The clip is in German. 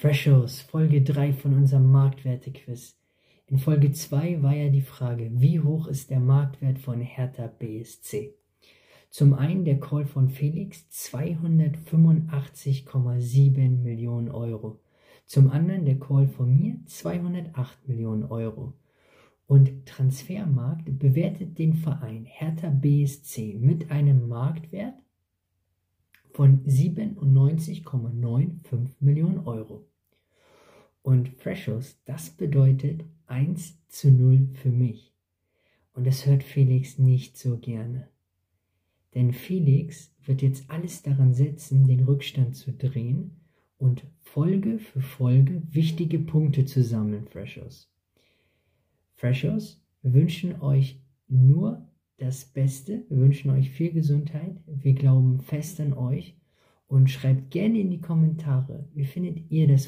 Freshos, Folge 3 von unserem Marktwerte-Quiz. In Folge 2 war ja die Frage, wie hoch ist der Marktwert von Hertha BSC? Zum einen der Call von Felix 285,7 Millionen Euro. Zum anderen der Call von mir 208 Millionen Euro. Und Transfermarkt bewertet den Verein Hertha BSC mit einem Marktwert von 97,95 Millionen Euro. Und Freshos, das bedeutet 1 zu 0 für mich. Und das hört Felix nicht so gerne. Denn Felix wird jetzt alles daran setzen, den Rückstand zu drehen und Folge für Folge wichtige Punkte zu sammeln. Freshos, wir wünschen euch nur das Beste. Wir wünschen euch viel Gesundheit. Wir glauben fest an euch und schreibt gerne in die Kommentare, wie findet ihr das